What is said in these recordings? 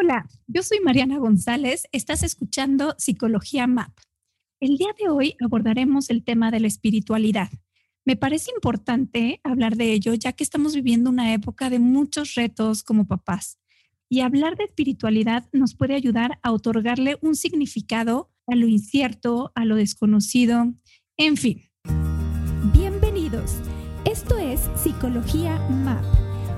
Hola, yo soy Mariana González, estás escuchando Psicología MAP. El día de hoy abordaremos el tema de la espiritualidad. Me parece importante hablar de ello ya que estamos viviendo una época de muchos retos como papás y hablar de espiritualidad nos puede ayudar a otorgarle un significado a lo incierto, a lo desconocido, en fin. Bienvenidos. Esto es Psicología MAP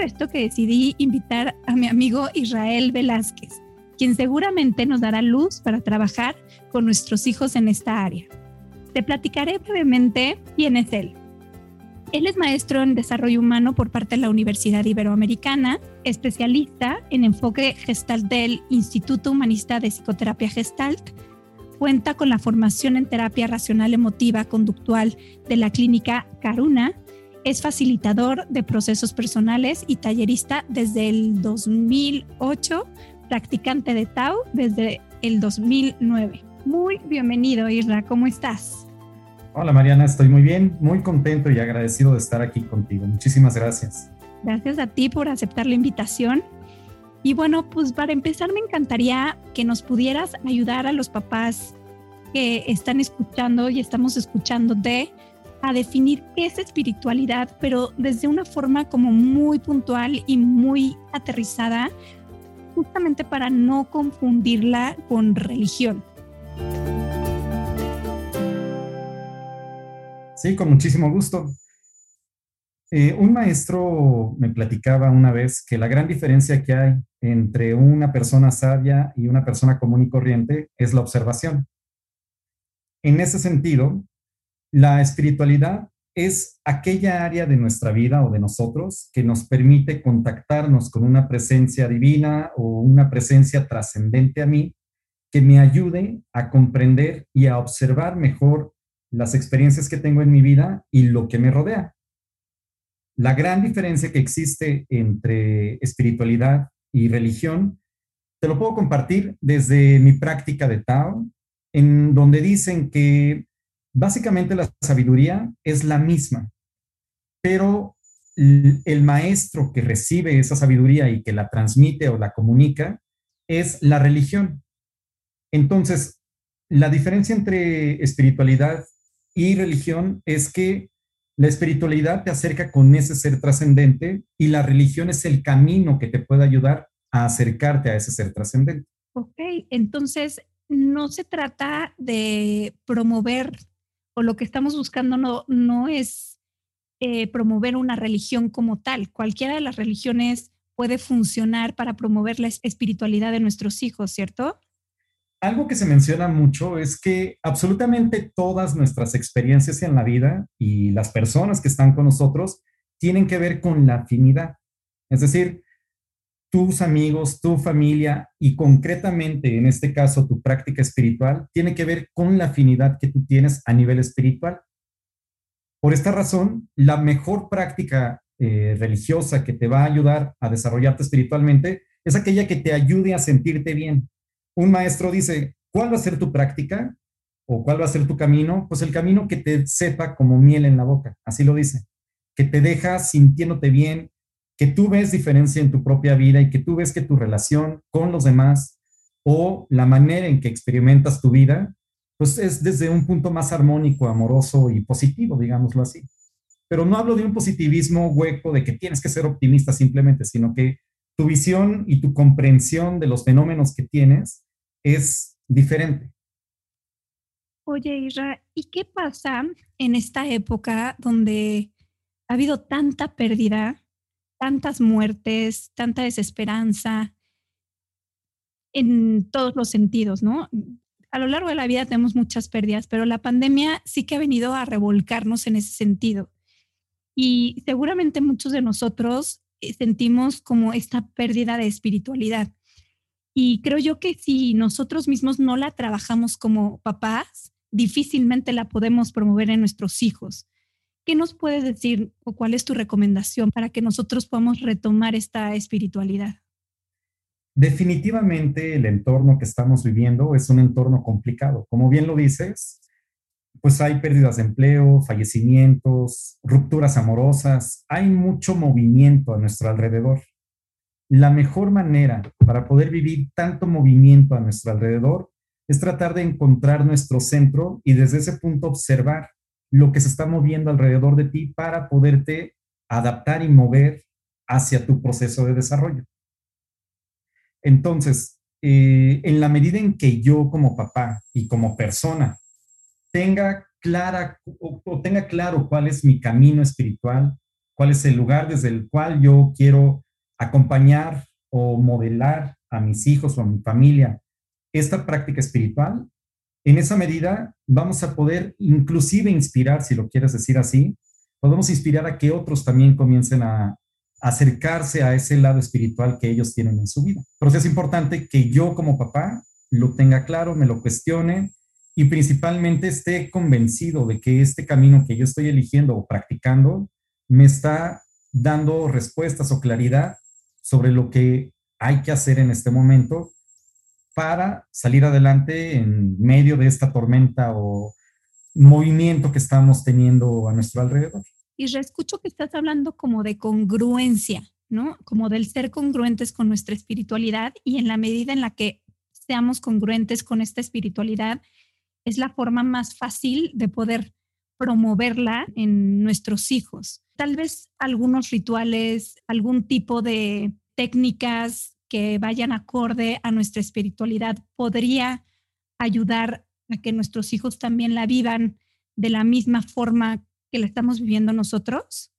Esto que decidí invitar a mi amigo Israel Velázquez, quien seguramente nos dará luz para trabajar con nuestros hijos en esta área. Te platicaré brevemente quién es él. Él es maestro en desarrollo humano por parte de la Universidad Iberoamericana, especialista en enfoque gestalt del Instituto Humanista de Psicoterapia Gestalt, cuenta con la formación en terapia racional emotiva conductual de la clínica Caruna es facilitador de procesos personales y tallerista desde el 2008, practicante de Tao desde el 2009. Muy bienvenido, Isra, ¿cómo estás? Hola Mariana, estoy muy bien, muy contento y agradecido de estar aquí contigo. Muchísimas gracias. Gracias a ti por aceptar la invitación. Y bueno, pues para empezar me encantaría que nos pudieras ayudar a los papás que están escuchando y estamos escuchando de a definir qué es espiritualidad, pero desde una forma como muy puntual y muy aterrizada, justamente para no confundirla con religión. Sí, con muchísimo gusto. Eh, un maestro me platicaba una vez que la gran diferencia que hay entre una persona sabia y una persona común y corriente es la observación. En ese sentido, la espiritualidad es aquella área de nuestra vida o de nosotros que nos permite contactarnos con una presencia divina o una presencia trascendente a mí que me ayude a comprender y a observar mejor las experiencias que tengo en mi vida y lo que me rodea. La gran diferencia que existe entre espiritualidad y religión, te lo puedo compartir desde mi práctica de Tao, en donde dicen que Básicamente la sabiduría es la misma, pero el maestro que recibe esa sabiduría y que la transmite o la comunica es la religión. Entonces, la diferencia entre espiritualidad y religión es que la espiritualidad te acerca con ese ser trascendente y la religión es el camino que te puede ayudar a acercarte a ese ser trascendente. Ok, entonces no se trata de promover o lo que estamos buscando no, no es eh, promover una religión como tal. Cualquiera de las religiones puede funcionar para promover la espiritualidad de nuestros hijos, ¿cierto? Algo que se menciona mucho es que absolutamente todas nuestras experiencias en la vida y las personas que están con nosotros tienen que ver con la afinidad. Es decir, tus amigos, tu familia y concretamente en este caso tu práctica espiritual tiene que ver con la afinidad que tú tienes a nivel espiritual. Por esta razón, la mejor práctica eh, religiosa que te va a ayudar a desarrollarte espiritualmente es aquella que te ayude a sentirte bien. Un maestro dice, ¿cuál va a ser tu práctica? ¿O cuál va a ser tu camino? Pues el camino que te sepa como miel en la boca, así lo dice, que te deja sintiéndote bien, que tú ves diferencia en tu propia vida y que tú ves que tu relación con los demás o la manera en que experimentas tu vida, pues es desde un punto más armónico, amoroso y positivo, digámoslo así. Pero no hablo de un positivismo hueco de que tienes que ser optimista simplemente, sino que tu visión y tu comprensión de los fenómenos que tienes es diferente. Oye, Isra, ¿y qué pasa en esta época donde ha habido tanta pérdida, tantas muertes, tanta desesperanza en todos los sentidos, ¿no? A lo largo de la vida tenemos muchas pérdidas, pero la pandemia sí que ha venido a revolcarnos en ese sentido. Y seguramente muchos de nosotros eh, sentimos como esta pérdida de espiritualidad. Y creo yo que si nosotros mismos no la trabajamos como papás, difícilmente la podemos promover en nuestros hijos. ¿Qué nos puedes decir o cuál es tu recomendación para que nosotros podamos retomar esta espiritualidad? Definitivamente el entorno que estamos viviendo es un entorno complicado. Como bien lo dices, pues hay pérdidas de empleo, fallecimientos, rupturas amorosas, hay mucho movimiento a nuestro alrededor. La mejor manera para poder vivir tanto movimiento a nuestro alrededor es tratar de encontrar nuestro centro y desde ese punto observar lo que se está moviendo alrededor de ti para poderte adaptar y mover hacia tu proceso de desarrollo. Entonces, eh, en la medida en que yo como papá y como persona tenga clara o, tenga claro cuál es mi camino espiritual, cuál es el lugar desde el cual yo quiero acompañar o modelar a mis hijos o a mi familia esta práctica espiritual, en esa medida vamos a poder inclusive inspirar, si lo quieres decir así, podemos inspirar a que otros también comiencen a acercarse a ese lado espiritual que ellos tienen en su vida. Pero es importante que yo como papá lo tenga claro, me lo cuestione y principalmente esté convencido de que este camino que yo estoy eligiendo o practicando me está dando respuestas o claridad sobre lo que hay que hacer en este momento para salir adelante en medio de esta tormenta o movimiento que estamos teniendo a nuestro alrededor. Y reescucho que estás hablando como de congruencia, ¿no? Como del ser congruentes con nuestra espiritualidad y en la medida en la que seamos congruentes con esta espiritualidad, es la forma más fácil de poder promoverla en nuestros hijos. Tal vez algunos rituales, algún tipo de técnicas que vayan acorde a nuestra espiritualidad podría ayudar a que nuestros hijos también la vivan de la misma forma que la estamos viviendo nosotros?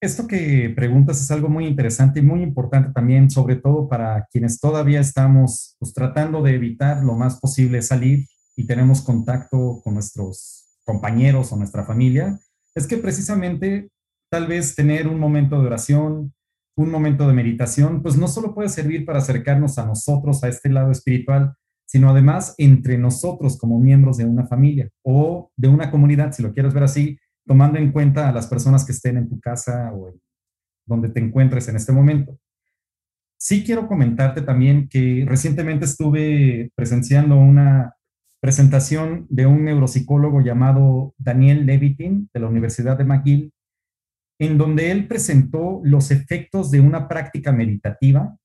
Esto que preguntas es algo muy interesante y muy importante también, sobre todo para quienes todavía estamos pues, tratando de evitar lo más posible salir y tenemos contacto con nuestros compañeros o nuestra familia, es que precisamente tal vez tener un momento de oración, un momento de meditación, pues no solo puede servir para acercarnos a nosotros, a este lado espiritual, sino además entre nosotros como miembros de una familia o de una comunidad, si lo quieres ver así, tomando en cuenta a las personas que estén en tu casa o donde te encuentres en este momento. Sí quiero comentarte también que recientemente estuve presenciando una presentación de un neuropsicólogo llamado Daniel Levitin de la Universidad de McGill, en donde él presentó los efectos de una práctica meditativa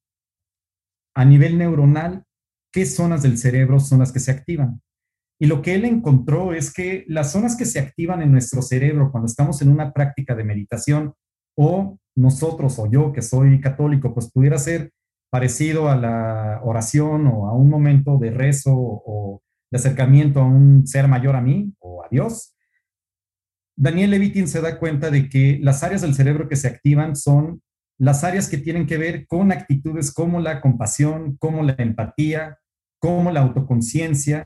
a nivel neuronal, qué zonas del cerebro son las que se activan. Y lo que él encontró es que las zonas que se activan en nuestro cerebro cuando estamos en una práctica de meditación, o nosotros o yo que soy católico, pues pudiera ser parecido a la oración o a un momento de rezo o de acercamiento a un ser mayor a mí o a Dios, Daniel Levitin se da cuenta de que las áreas del cerebro que se activan son las áreas que tienen que ver con actitudes como la compasión, como la empatía, como la autoconciencia.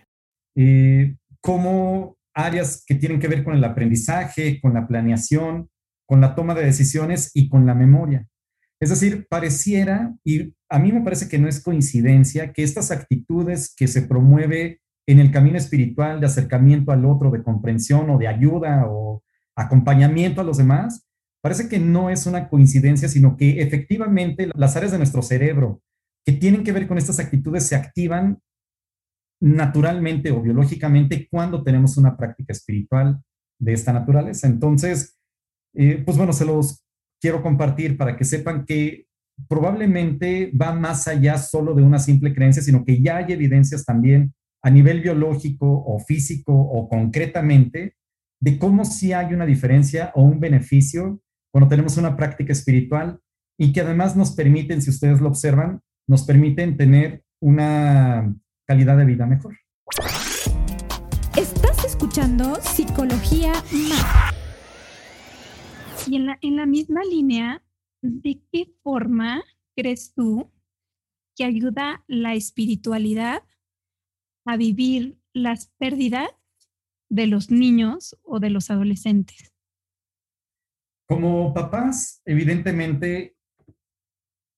Eh, como áreas que tienen que ver con el aprendizaje, con la planeación, con la toma de decisiones y con la memoria. Es decir, pareciera, y a mí me parece que no es coincidencia, que estas actitudes que se promueve en el camino espiritual de acercamiento al otro, de comprensión o de ayuda o acompañamiento a los demás, parece que no es una coincidencia, sino que efectivamente las áreas de nuestro cerebro que tienen que ver con estas actitudes se activan naturalmente o biológicamente cuando tenemos una práctica espiritual de esta naturaleza. Entonces, eh, pues bueno, se los quiero compartir para que sepan que probablemente va más allá solo de una simple creencia, sino que ya hay evidencias también a nivel biológico o físico o concretamente de cómo sí hay una diferencia o un beneficio cuando tenemos una práctica espiritual y que además nos permiten, si ustedes lo observan, nos permiten tener una calidad de vida mejor. Estás escuchando Psicología Más. Y en la, en la misma línea, ¿de qué forma crees tú que ayuda la espiritualidad a vivir las pérdidas de los niños o de los adolescentes? Como papás, evidentemente,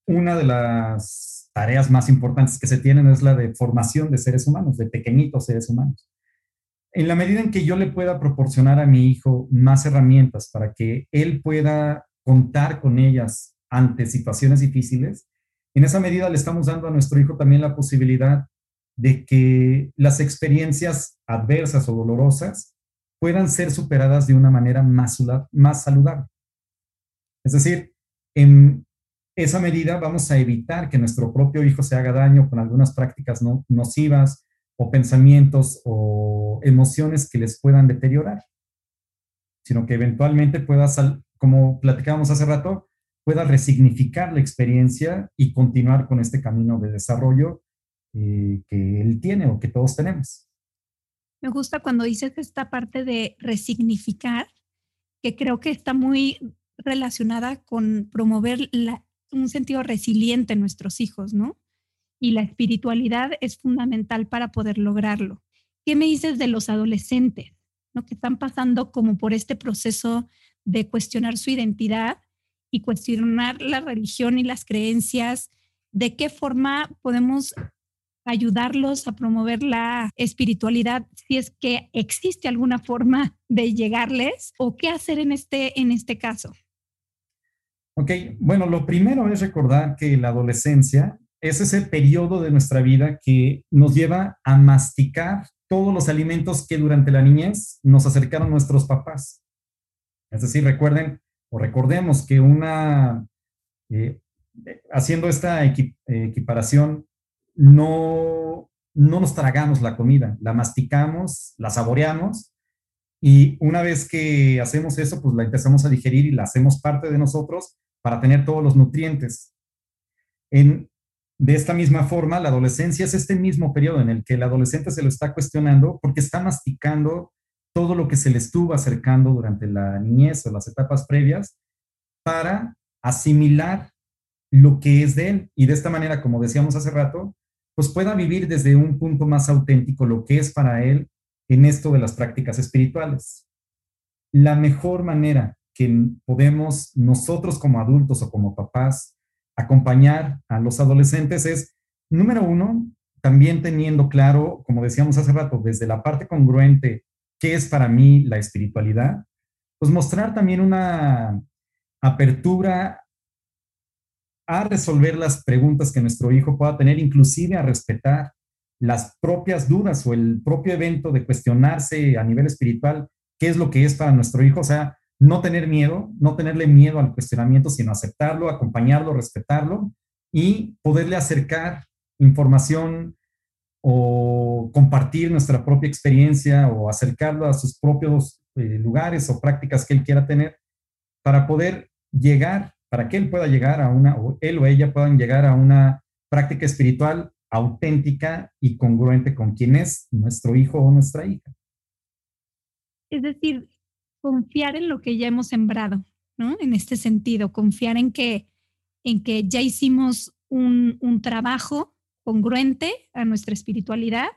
una de las tareas más importantes que se tienen es la de formación de seres humanos, de pequeñitos seres humanos. En la medida en que yo le pueda proporcionar a mi hijo más herramientas para que él pueda contar con ellas ante situaciones difíciles, en esa medida le estamos dando a nuestro hijo también la posibilidad de que las experiencias adversas o dolorosas puedan ser superadas de una manera más, más saludable. Es decir, en esa medida vamos a evitar que nuestro propio hijo se haga daño con algunas prácticas no, nocivas o pensamientos o emociones que les puedan deteriorar, sino que eventualmente pueda, como platicábamos hace rato, pueda resignificar la experiencia y continuar con este camino de desarrollo eh, que él tiene o que todos tenemos. Me gusta cuando dices esta parte de resignificar, que creo que está muy relacionada con promover la, un sentido resiliente en nuestros hijos, ¿no? Y la espiritualidad es fundamental para poder lograrlo. ¿Qué me dices de los adolescentes, ¿no? Que están pasando como por este proceso de cuestionar su identidad y cuestionar la religión y las creencias. ¿De qué forma podemos ayudarlos a promover la espiritualidad si es que existe alguna forma de llegarles o qué hacer en este, en este caso? Ok, bueno, lo primero es recordar que la adolescencia es ese periodo de nuestra vida que nos lleva a masticar todos los alimentos que durante la niñez nos acercaron nuestros papás. Es decir, recuerden o recordemos que una, eh, haciendo esta equiparación, no, no nos tragamos la comida, la masticamos, la saboreamos y una vez que hacemos eso, pues la empezamos a digerir y la hacemos parte de nosotros para tener todos los nutrientes. En, de esta misma forma, la adolescencia es este mismo periodo en el que el adolescente se lo está cuestionando porque está masticando todo lo que se le estuvo acercando durante la niñez o las etapas previas para asimilar lo que es de él y de esta manera, como decíamos hace rato, pues pueda vivir desde un punto más auténtico lo que es para él en esto de las prácticas espirituales. La mejor manera que podemos nosotros como adultos o como papás acompañar a los adolescentes es, número uno, también teniendo claro, como decíamos hace rato, desde la parte congruente, qué es para mí la espiritualidad, pues mostrar también una apertura a resolver las preguntas que nuestro hijo pueda tener, inclusive a respetar las propias dudas o el propio evento de cuestionarse a nivel espiritual qué es lo que es para nuestro hijo, o sea, no tener miedo, no tenerle miedo al cuestionamiento, sino aceptarlo, acompañarlo, respetarlo y poderle acercar información o compartir nuestra propia experiencia o acercarlo a sus propios eh, lugares o prácticas que él quiera tener para poder llegar, para que él pueda llegar a una, o él o ella puedan llegar a una práctica espiritual auténtica y congruente con quien es nuestro hijo o nuestra hija. Es decir, confiar en lo que ya hemos sembrado, ¿no? En este sentido, confiar en que, en que ya hicimos un, un trabajo congruente a nuestra espiritualidad,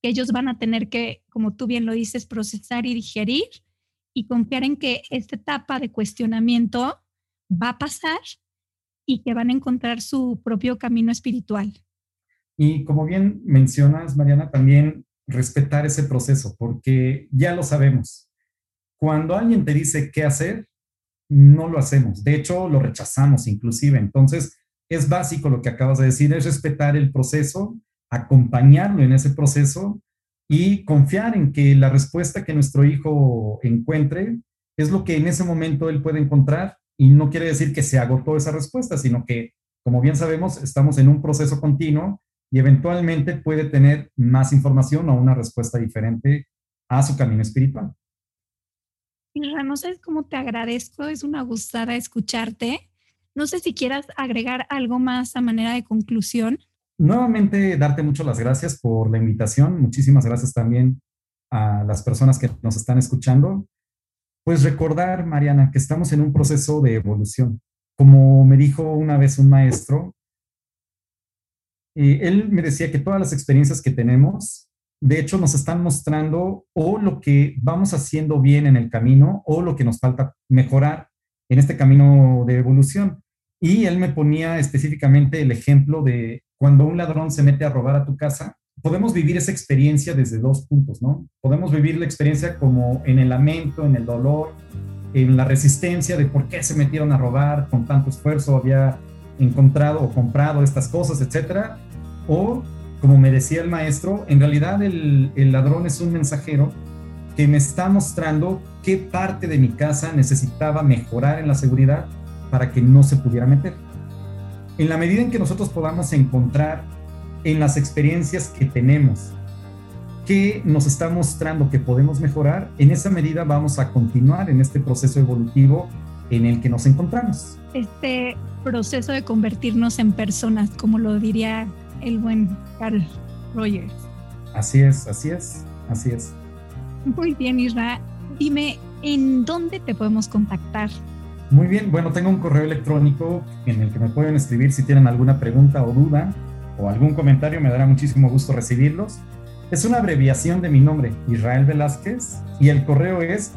que ellos van a tener que, como tú bien lo dices, procesar y digerir y confiar en que esta etapa de cuestionamiento va a pasar y que van a encontrar su propio camino espiritual. Y como bien mencionas, Mariana, también respetar ese proceso, porque ya lo sabemos. Cuando alguien te dice qué hacer, no lo hacemos. De hecho, lo rechazamos inclusive. Entonces, es básico lo que acabas de decir, es respetar el proceso, acompañarlo en ese proceso y confiar en que la respuesta que nuestro hijo encuentre es lo que en ese momento él puede encontrar y no quiere decir que se agotó esa respuesta, sino que, como bien sabemos, estamos en un proceso continuo y eventualmente puede tener más información o una respuesta diferente a su camino espiritual. Isra, no sé cómo te agradezco, es una gustada escucharte. No sé si quieras agregar algo más a manera de conclusión. Nuevamente, darte muchas las gracias por la invitación. Muchísimas gracias también a las personas que nos están escuchando. Pues recordar, Mariana, que estamos en un proceso de evolución. Como me dijo una vez un maestro, eh, él me decía que todas las experiencias que tenemos, de hecho, nos están mostrando o lo que vamos haciendo bien en el camino o lo que nos falta mejorar en este camino de evolución. Y él me ponía específicamente el ejemplo de cuando un ladrón se mete a robar a tu casa, podemos vivir esa experiencia desde dos puntos, ¿no? Podemos vivir la experiencia como en el lamento, en el dolor, en la resistencia de por qué se metieron a robar con tanto esfuerzo, había encontrado o comprado estas cosas, etcétera. O, como me decía el maestro, en realidad el, ladrón es un mensajero que me está mostrando qué parte de mi casa necesitaba mejorar en la seguridad para que no se pudiera meter. En la medida en que nosotros podamos encontrar en las experiencias que tenemos qué nos está mostrando que podemos mejorar, en esa medida vamos a continuar en este proceso evolutivo en el que nos encontramos. Este proceso de convertirnos en personas, como lo diría el buen Carl Rogers. Así es, así es, así es. Muy bien, Isra. Dime, ¿en dónde te podemos contactar? Muy bien, bueno, tengo un correo electrónico en el que me pueden escribir si tienen alguna pregunta o duda o algún comentario, me dará muchísimo gusto recibirlos. Es una abreviación de mi nombre, Israel Velázquez, y el correo es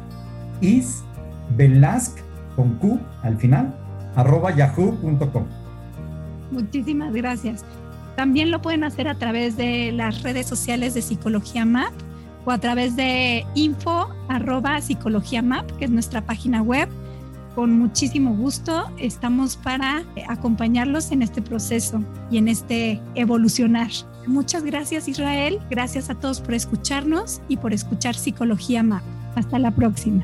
isvelazq con Q al final, arroba yahoo.com. Muchísimas gracias. También lo pueden hacer a través de las redes sociales de Psicología Map o a través de info arroba psicología map, que es nuestra página web. Con muchísimo gusto estamos para acompañarlos en este proceso y en este evolucionar. Muchas gracias Israel, gracias a todos por escucharnos y por escuchar Psicología Map. Hasta la próxima.